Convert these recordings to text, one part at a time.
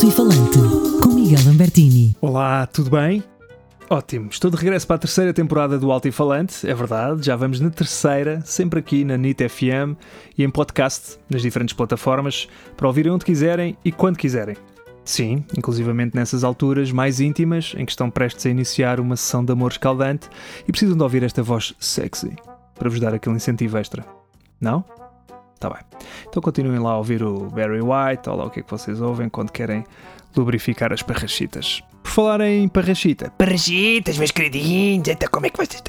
Alto e Falante, com Miguel Lambertini. Olá, tudo bem? Ótimo, estou de regresso para a terceira temporada do Alto e Falante, é verdade, já vamos na terceira, sempre aqui na NIT FM e em podcast, nas diferentes plataformas, para ouvirem onde quiserem e quando quiserem. Sim, inclusivamente nessas alturas mais íntimas, em que estão prestes a iniciar uma sessão de amor escaldante e precisam de ouvir esta voz sexy, para vos dar aquele incentivo extra. Não? Tá bem. Então continuem lá a ouvir o Barry White, ou lá o que é que vocês ouvem quando querem lubrificar as parrachitas. Por falar em parrachita, Parrachitas, meus queridinhos, então como é que vocês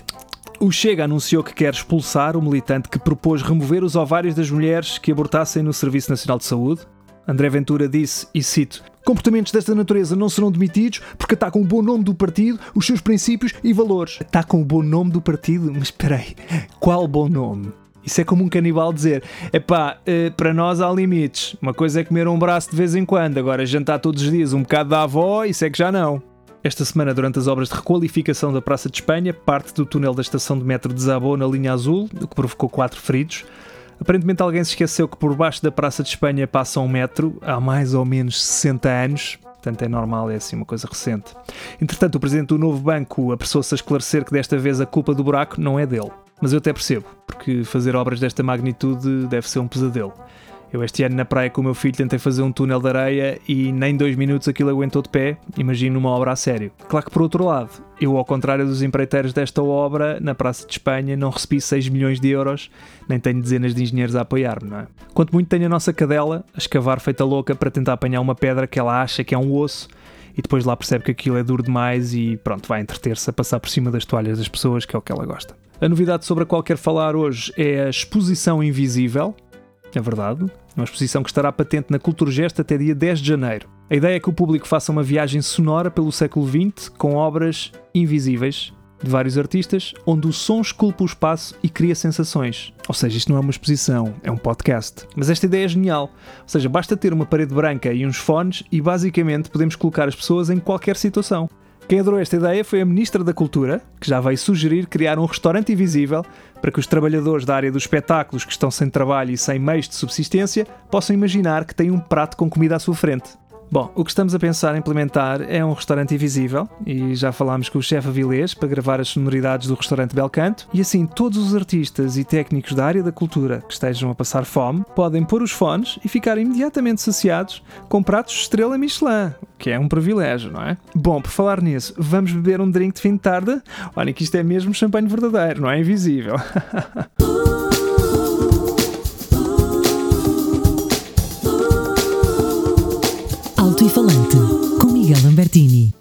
o Chega anunciou que quer expulsar o militante que propôs remover os ovários das mulheres que abortassem no Serviço Nacional de Saúde. André Ventura disse, e cito, Comportamentos desta natureza não serão demitidos porque atacam o bom nome do partido, os seus princípios e valores. Atacam o bom nome do partido? Mas espera aí, qual bom nome? Isso é como um canibal dizer: epá, eh, para nós há limites. Uma coisa é comer um braço de vez em quando, agora jantar todos os dias um bocado da avó, isso é que já não. Esta semana, durante as obras de requalificação da Praça de Espanha, parte do túnel da estação de metro desabou na linha azul, o que provocou quatro feridos. Aparentemente alguém se esqueceu que por baixo da Praça de Espanha passa um metro há mais ou menos 60 anos. Portanto, é normal, é assim uma coisa recente. Entretanto, o presidente do novo banco apressou-se a esclarecer que desta vez a culpa do buraco não é dele. Mas eu até percebo, porque fazer obras desta magnitude deve ser um pesadelo. Eu este ano na praia com o meu filho tentei fazer um túnel de areia e nem dois minutos aquilo aguentou de pé, imagino uma obra a sério. Claro que por outro lado, eu ao contrário dos empreiteiros desta obra, na Praça de Espanha não recebi 6 milhões de euros, nem tenho dezenas de engenheiros a apoiar-me, não é? Quanto muito tenho a nossa cadela a escavar feita louca para tentar apanhar uma pedra que ela acha que é um osso e depois lá percebe que aquilo é duro demais e pronto, vai entreter-se a passar por cima das toalhas das pessoas, que é o que ela gosta. A novidade sobre a qual quero falar hoje é a Exposição Invisível, é verdade, uma exposição que estará patente na Culturgest até dia 10 de janeiro. A ideia é que o público faça uma viagem sonora pelo século XX com obras invisíveis de vários artistas, onde o som esculpa o espaço e cria sensações. Ou seja, isto não é uma exposição, é um podcast. Mas esta ideia é genial. Ou seja, basta ter uma parede branca e uns fones e basicamente podemos colocar as pessoas em qualquer situação. Quem adorou esta ideia foi a Ministra da Cultura, que já veio sugerir criar um restaurante invisível para que os trabalhadores da área dos espetáculos que estão sem trabalho e sem meios de subsistência possam imaginar que têm um prato com comida à sua frente. Bom, o que estamos a pensar em implementar é um restaurante invisível e já falámos com o chefe Avilés para gravar as sonoridades do restaurante Belcanto e assim todos os artistas e técnicos da área da cultura que estejam a passar fome podem pôr os fones e ficar imediatamente saciados com pratos estrela Michelin, que é um privilégio, não é? Bom, por falar nisso, vamos beber um drink de fim de tarde? Olha que isto é mesmo champanhe verdadeiro, não é invisível. Alto e Falante, com Miguel Lambertini.